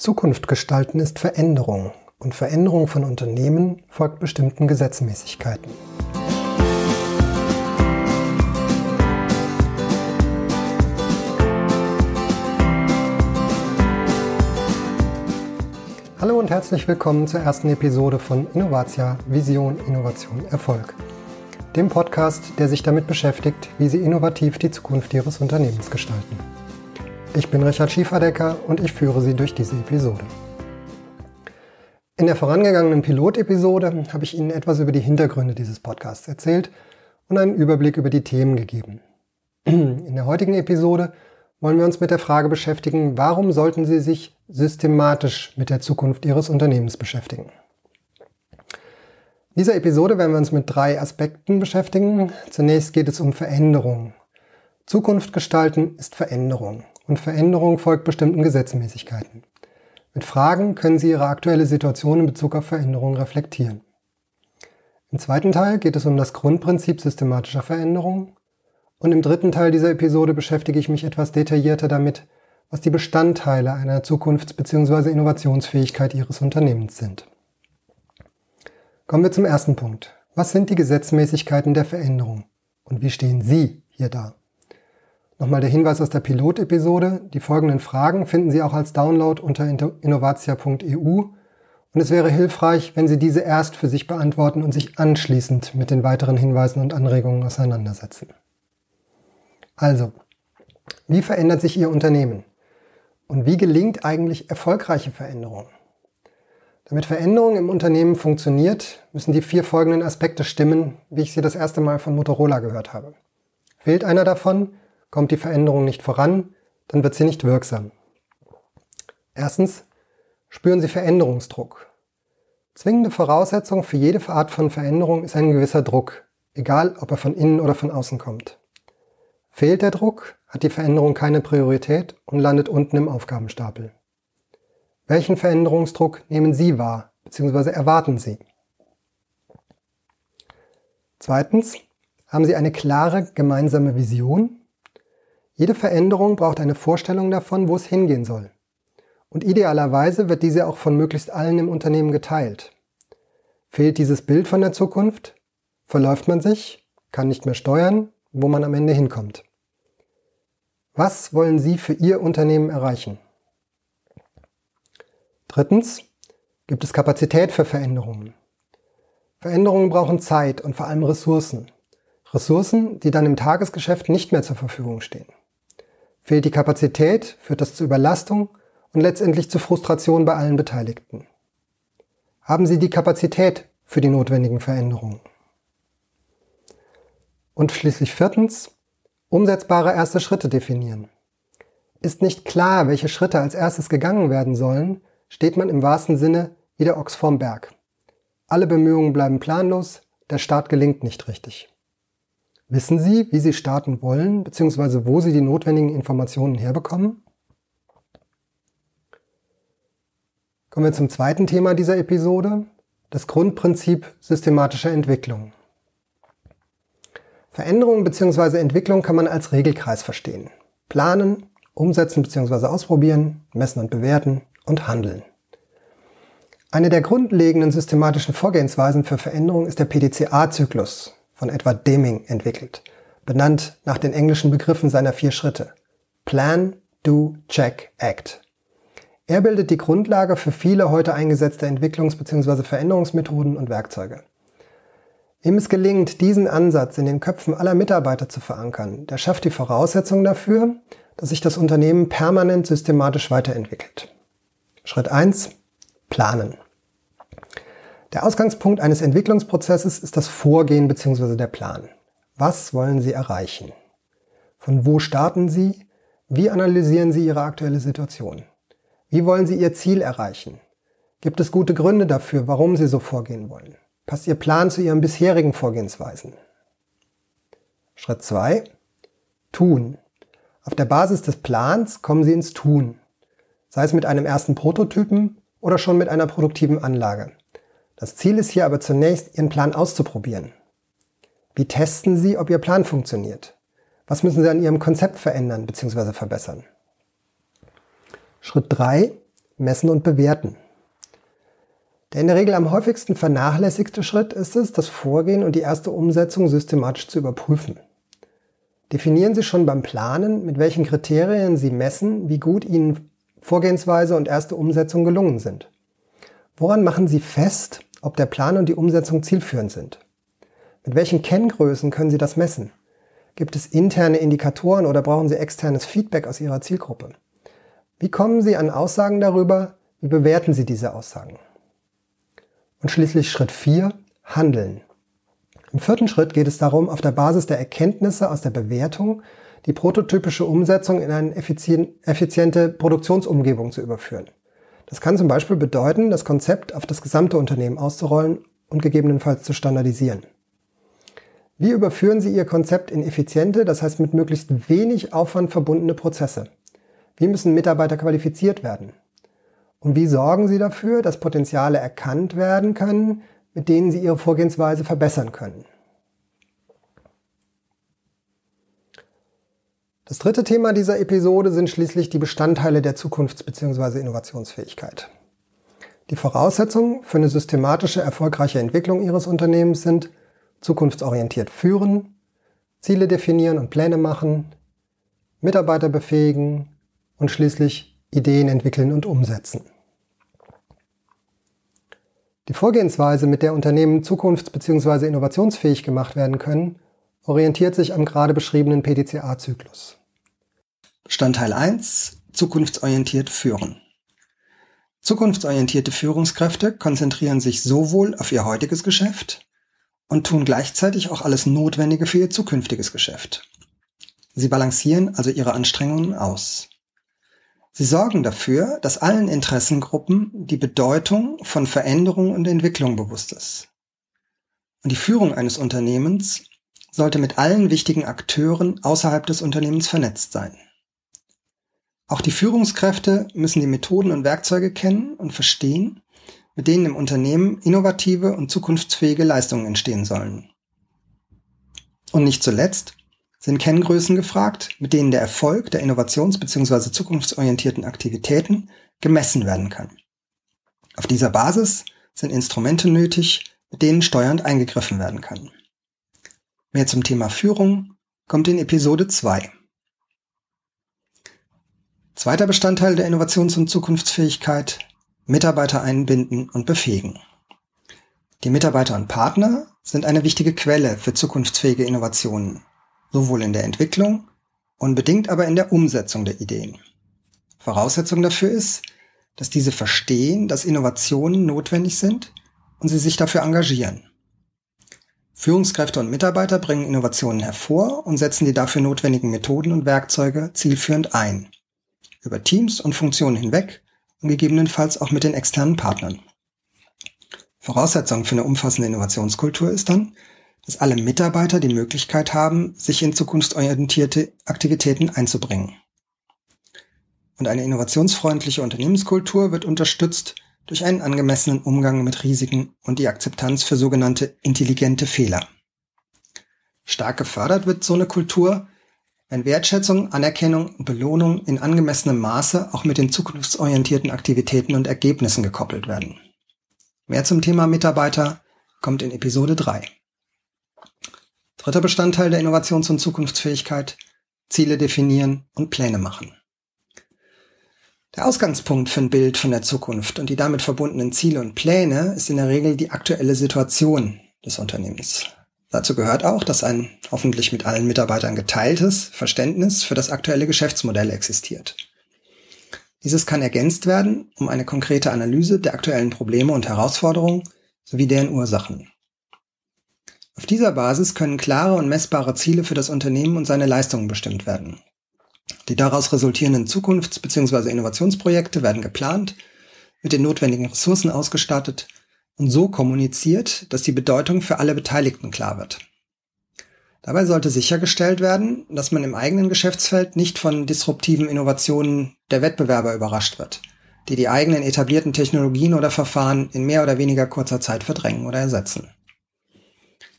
Zukunft gestalten ist Veränderung und Veränderung von Unternehmen folgt bestimmten Gesetzmäßigkeiten. Hallo und herzlich willkommen zur ersten Episode von Innovatia Vision, Innovation, Erfolg. Dem Podcast, der sich damit beschäftigt, wie Sie innovativ die Zukunft Ihres Unternehmens gestalten. Ich bin Richard Schieferdecker und ich führe Sie durch diese Episode. In der vorangegangenen Pilotepisode habe ich Ihnen etwas über die Hintergründe dieses Podcasts erzählt und einen Überblick über die Themen gegeben. In der heutigen Episode wollen wir uns mit der Frage beschäftigen, warum sollten Sie sich systematisch mit der Zukunft Ihres Unternehmens beschäftigen. In dieser Episode werden wir uns mit drei Aspekten beschäftigen. Zunächst geht es um Veränderung. Zukunft gestalten ist Veränderung und Veränderung folgt bestimmten Gesetzmäßigkeiten. Mit Fragen können Sie Ihre aktuelle Situation in Bezug auf Veränderung reflektieren. Im zweiten Teil geht es um das Grundprinzip systematischer Veränderung und im dritten Teil dieser Episode beschäftige ich mich etwas detaillierter damit, was die Bestandteile einer Zukunfts- bzw. Innovationsfähigkeit Ihres Unternehmens sind. Kommen wir zum ersten Punkt. Was sind die Gesetzmäßigkeiten der Veränderung und wie stehen Sie hier da? Nochmal der Hinweis aus der Pilotepisode. Die folgenden Fragen finden Sie auch als Download unter innovatia.eu und es wäre hilfreich, wenn Sie diese erst für sich beantworten und sich anschließend mit den weiteren Hinweisen und Anregungen auseinandersetzen. Also, wie verändert sich Ihr Unternehmen? Und wie gelingt eigentlich erfolgreiche Veränderung? Damit Veränderung im Unternehmen funktioniert, müssen die vier folgenden Aspekte stimmen, wie ich sie das erste Mal von Motorola gehört habe. Fehlt einer davon, Kommt die Veränderung nicht voran, dann wird sie nicht wirksam. Erstens, spüren Sie Veränderungsdruck. Zwingende Voraussetzung für jede Art von Veränderung ist ein gewisser Druck, egal ob er von innen oder von außen kommt. Fehlt der Druck, hat die Veränderung keine Priorität und landet unten im Aufgabenstapel. Welchen Veränderungsdruck nehmen Sie wahr bzw. erwarten Sie? Zweitens, haben Sie eine klare gemeinsame Vision jede Veränderung braucht eine Vorstellung davon, wo es hingehen soll. Und idealerweise wird diese auch von möglichst allen im Unternehmen geteilt. Fehlt dieses Bild von der Zukunft, verläuft man sich, kann nicht mehr steuern, wo man am Ende hinkommt. Was wollen Sie für Ihr Unternehmen erreichen? Drittens, gibt es Kapazität für Veränderungen? Veränderungen brauchen Zeit und vor allem Ressourcen. Ressourcen, die dann im Tagesgeschäft nicht mehr zur Verfügung stehen. Fehlt die Kapazität, führt das zu Überlastung und letztendlich zu Frustration bei allen Beteiligten. Haben Sie die Kapazität für die notwendigen Veränderungen? Und schließlich viertens, umsetzbare erste Schritte definieren. Ist nicht klar, welche Schritte als erstes gegangen werden sollen, steht man im wahrsten Sinne wie der Ochs vorm Berg. Alle Bemühungen bleiben planlos, der Start gelingt nicht richtig. Wissen Sie, wie Sie starten wollen, beziehungsweise wo Sie die notwendigen Informationen herbekommen? Kommen wir zum zweiten Thema dieser Episode, das Grundprinzip systematischer Entwicklung. Veränderung bzw. Entwicklung kann man als Regelkreis verstehen. Planen, umsetzen bzw. ausprobieren, messen und bewerten und handeln. Eine der grundlegenden systematischen Vorgehensweisen für Veränderung ist der PDCA-Zyklus, von Edward Deming entwickelt, benannt nach den englischen Begriffen seiner vier Schritte. Plan, Do, Check, Act. Er bildet die Grundlage für viele heute eingesetzte Entwicklungs- bzw. Veränderungsmethoden und Werkzeuge. Wem es gelingt, diesen Ansatz in den Köpfen aller Mitarbeiter zu verankern, der schafft die Voraussetzung dafür, dass sich das Unternehmen permanent systematisch weiterentwickelt. Schritt 1. Planen. Der Ausgangspunkt eines Entwicklungsprozesses ist das Vorgehen bzw. der Plan. Was wollen Sie erreichen? Von wo starten Sie? Wie analysieren Sie Ihre aktuelle Situation? Wie wollen Sie Ihr Ziel erreichen? Gibt es gute Gründe dafür, warum Sie so vorgehen wollen? Passt Ihr Plan zu Ihren bisherigen Vorgehensweisen? Schritt 2. Tun. Auf der Basis des Plans kommen Sie ins Tun. Sei es mit einem ersten Prototypen oder schon mit einer produktiven Anlage. Das Ziel ist hier aber zunächst, Ihren Plan auszuprobieren. Wie testen Sie, ob Ihr Plan funktioniert? Was müssen Sie an Ihrem Konzept verändern bzw. verbessern? Schritt 3. messen und bewerten. Der in der Regel am häufigsten vernachlässigte Schritt ist es, das Vorgehen und die erste Umsetzung systematisch zu überprüfen. Definieren Sie schon beim Planen, mit welchen Kriterien Sie messen, wie gut Ihnen Vorgehensweise und erste Umsetzung gelungen sind. Woran machen Sie fest, ob der Plan und die Umsetzung zielführend sind? Mit welchen Kenngrößen können Sie das messen? Gibt es interne Indikatoren oder brauchen Sie externes Feedback aus Ihrer Zielgruppe? Wie kommen Sie an Aussagen darüber? Wie bewerten Sie diese Aussagen? Und schließlich Schritt 4, Handeln. Im vierten Schritt geht es darum, auf der Basis der Erkenntnisse aus der Bewertung die prototypische Umsetzung in eine effiziente Produktionsumgebung zu überführen. Das kann zum Beispiel bedeuten, das Konzept auf das gesamte Unternehmen auszurollen und gegebenenfalls zu standardisieren. Wie überführen Sie Ihr Konzept in effiziente, das heißt mit möglichst wenig Aufwand verbundene Prozesse? Wie müssen Mitarbeiter qualifiziert werden? Und wie sorgen Sie dafür, dass Potenziale erkannt werden können, mit denen Sie Ihre Vorgehensweise verbessern können? Das dritte Thema dieser Episode sind schließlich die Bestandteile der Zukunfts- bzw. Innovationsfähigkeit. Die Voraussetzungen für eine systematische, erfolgreiche Entwicklung Ihres Unternehmens sind zukunftsorientiert führen, Ziele definieren und Pläne machen, Mitarbeiter befähigen und schließlich Ideen entwickeln und umsetzen. Die Vorgehensweise, mit der Unternehmen zukunfts- bzw. innovationsfähig gemacht werden können, orientiert sich am gerade beschriebenen PDCA-Zyklus. Bestandteil 1. Zukunftsorientiert führen. Zukunftsorientierte Führungskräfte konzentrieren sich sowohl auf ihr heutiges Geschäft und tun gleichzeitig auch alles Notwendige für ihr zukünftiges Geschäft. Sie balancieren also ihre Anstrengungen aus. Sie sorgen dafür, dass allen Interessengruppen die Bedeutung von Veränderung und Entwicklung bewusst ist. Und die Führung eines Unternehmens sollte mit allen wichtigen Akteuren außerhalb des Unternehmens vernetzt sein. Auch die Führungskräfte müssen die Methoden und Werkzeuge kennen und verstehen, mit denen im Unternehmen innovative und zukunftsfähige Leistungen entstehen sollen. Und nicht zuletzt sind Kenngrößen gefragt, mit denen der Erfolg der innovations- bzw. zukunftsorientierten Aktivitäten gemessen werden kann. Auf dieser Basis sind Instrumente nötig, mit denen steuernd eingegriffen werden kann. Mehr zum Thema Führung kommt in Episode 2. Zweiter Bestandteil der Innovations- und Zukunftsfähigkeit, Mitarbeiter einbinden und befähigen. Die Mitarbeiter und Partner sind eine wichtige Quelle für zukunftsfähige Innovationen sowohl in der Entwicklung und bedingt aber in der Umsetzung der Ideen. Voraussetzung dafür ist, dass diese verstehen, dass Innovationen notwendig sind und sie sich dafür engagieren. Führungskräfte und Mitarbeiter bringen Innovationen hervor und setzen die dafür notwendigen Methoden und Werkzeuge zielführend ein. Über Teams und Funktionen hinweg und gegebenenfalls auch mit den externen Partnern. Voraussetzung für eine umfassende Innovationskultur ist dann, dass alle Mitarbeiter die Möglichkeit haben, sich in zukunftsorientierte Aktivitäten einzubringen. Und eine innovationsfreundliche Unternehmenskultur wird unterstützt durch einen angemessenen Umgang mit Risiken und die Akzeptanz für sogenannte intelligente Fehler. Stark gefördert wird so eine Kultur, wenn Wertschätzung, Anerkennung und Belohnung in angemessenem Maße auch mit den zukunftsorientierten Aktivitäten und Ergebnissen gekoppelt werden. Mehr zum Thema Mitarbeiter kommt in Episode 3. Dritter Bestandteil der Innovations- und Zukunftsfähigkeit, Ziele definieren und Pläne machen. Der Ausgangspunkt für ein Bild von der Zukunft und die damit verbundenen Ziele und Pläne ist in der Regel die aktuelle Situation des Unternehmens. Dazu gehört auch, dass ein hoffentlich mit allen Mitarbeitern geteiltes Verständnis für das aktuelle Geschäftsmodell existiert. Dieses kann ergänzt werden um eine konkrete Analyse der aktuellen Probleme und Herausforderungen sowie deren Ursachen. Auf dieser Basis können klare und messbare Ziele für das Unternehmen und seine Leistungen bestimmt werden. Die daraus resultierenden Zukunfts- bzw. Innovationsprojekte werden geplant, mit den notwendigen Ressourcen ausgestattet und so kommuniziert, dass die Bedeutung für alle Beteiligten klar wird. Dabei sollte sichergestellt werden, dass man im eigenen Geschäftsfeld nicht von disruptiven Innovationen der Wettbewerber überrascht wird, die die eigenen etablierten Technologien oder Verfahren in mehr oder weniger kurzer Zeit verdrängen oder ersetzen.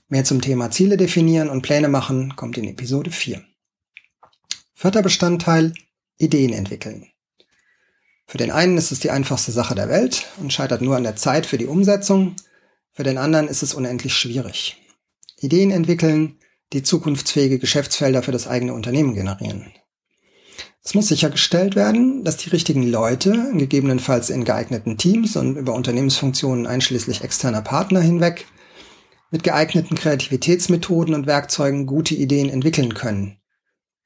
Mehr zum Thema Ziele definieren und Pläne machen kommt in Episode 4. Vierter Bestandteil Ideen entwickeln. Für den einen ist es die einfachste Sache der Welt und scheitert nur an der Zeit für die Umsetzung. Für den anderen ist es unendlich schwierig. Ideen entwickeln, die zukunftsfähige Geschäftsfelder für das eigene Unternehmen generieren. Es muss sichergestellt werden, dass die richtigen Leute, gegebenenfalls in geeigneten Teams und über Unternehmensfunktionen einschließlich externer Partner hinweg, mit geeigneten Kreativitätsmethoden und Werkzeugen gute Ideen entwickeln können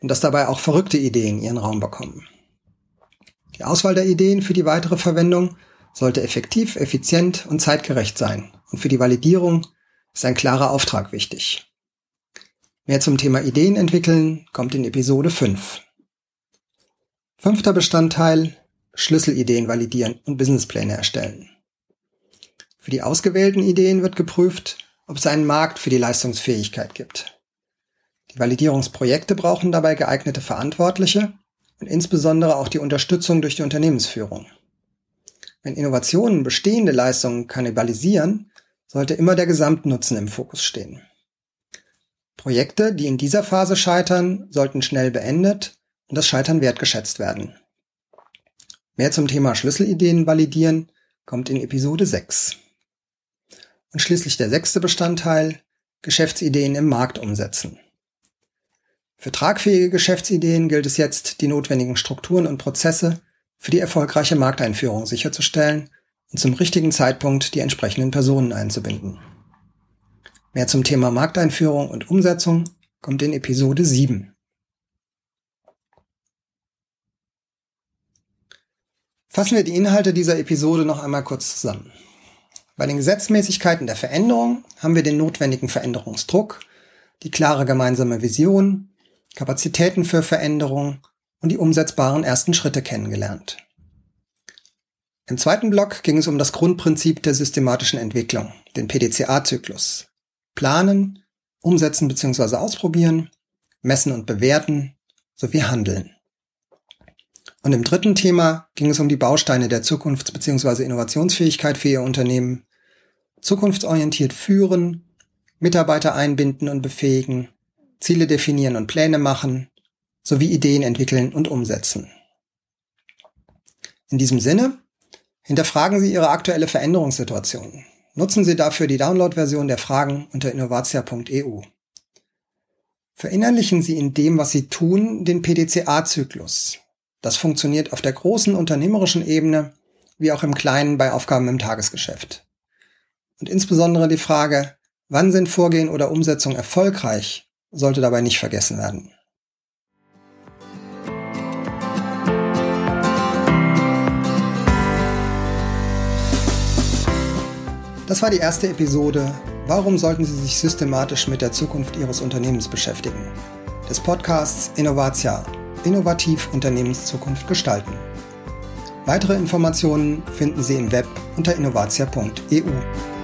und dass dabei auch verrückte Ideen ihren Raum bekommen. Die Auswahl der Ideen für die weitere Verwendung sollte effektiv, effizient und zeitgerecht sein und für die Validierung ist ein klarer Auftrag wichtig. Mehr zum Thema Ideen entwickeln kommt in Episode 5. Fünfter Bestandteil Schlüsselideen validieren und Businesspläne erstellen. Für die ausgewählten Ideen wird geprüft, ob es einen Markt für die Leistungsfähigkeit gibt. Die Validierungsprojekte brauchen dabei geeignete Verantwortliche und insbesondere auch die Unterstützung durch die Unternehmensführung. Wenn Innovationen bestehende Leistungen kannibalisieren, sollte immer der Gesamtnutzen im Fokus stehen. Projekte, die in dieser Phase scheitern, sollten schnell beendet und das Scheitern wertgeschätzt werden. Mehr zum Thema Schlüsselideen validieren kommt in Episode 6. Und schließlich der sechste Bestandteil, Geschäftsideen im Markt umsetzen. Für tragfähige Geschäftsideen gilt es jetzt, die notwendigen Strukturen und Prozesse für die erfolgreiche Markteinführung sicherzustellen und zum richtigen Zeitpunkt die entsprechenden Personen einzubinden. Mehr zum Thema Markteinführung und Umsetzung kommt in Episode 7. Fassen wir die Inhalte dieser Episode noch einmal kurz zusammen. Bei den Gesetzmäßigkeiten der Veränderung haben wir den notwendigen Veränderungsdruck, die klare gemeinsame Vision, Kapazitäten für Veränderung und die umsetzbaren ersten Schritte kennengelernt. Im zweiten Block ging es um das Grundprinzip der systematischen Entwicklung, den PDCA-Zyklus. Planen, umsetzen bzw. ausprobieren, messen und bewerten sowie handeln. Und im dritten Thema ging es um die Bausteine der Zukunfts- bzw. Innovationsfähigkeit für Ihr Unternehmen. Zukunftsorientiert führen, Mitarbeiter einbinden und befähigen, Ziele definieren und Pläne machen, sowie Ideen entwickeln und umsetzen. In diesem Sinne, hinterfragen Sie Ihre aktuelle Veränderungssituation. Nutzen Sie dafür die Download-Version der Fragen unter innovatia.eu. Verinnerlichen Sie in dem, was Sie tun, den PDCA-Zyklus, das funktioniert auf der großen unternehmerischen Ebene wie auch im kleinen bei Aufgaben im Tagesgeschäft. Und insbesondere die Frage, wann sind Vorgehen oder Umsetzung erfolgreich, sollte dabei nicht vergessen werden. Das war die erste Episode Warum sollten Sie sich systematisch mit der Zukunft Ihres Unternehmens beschäftigen? Des Podcasts Innovatia innovativ Unternehmenszukunft gestalten. Weitere Informationen finden Sie im Web unter innovatia.eu.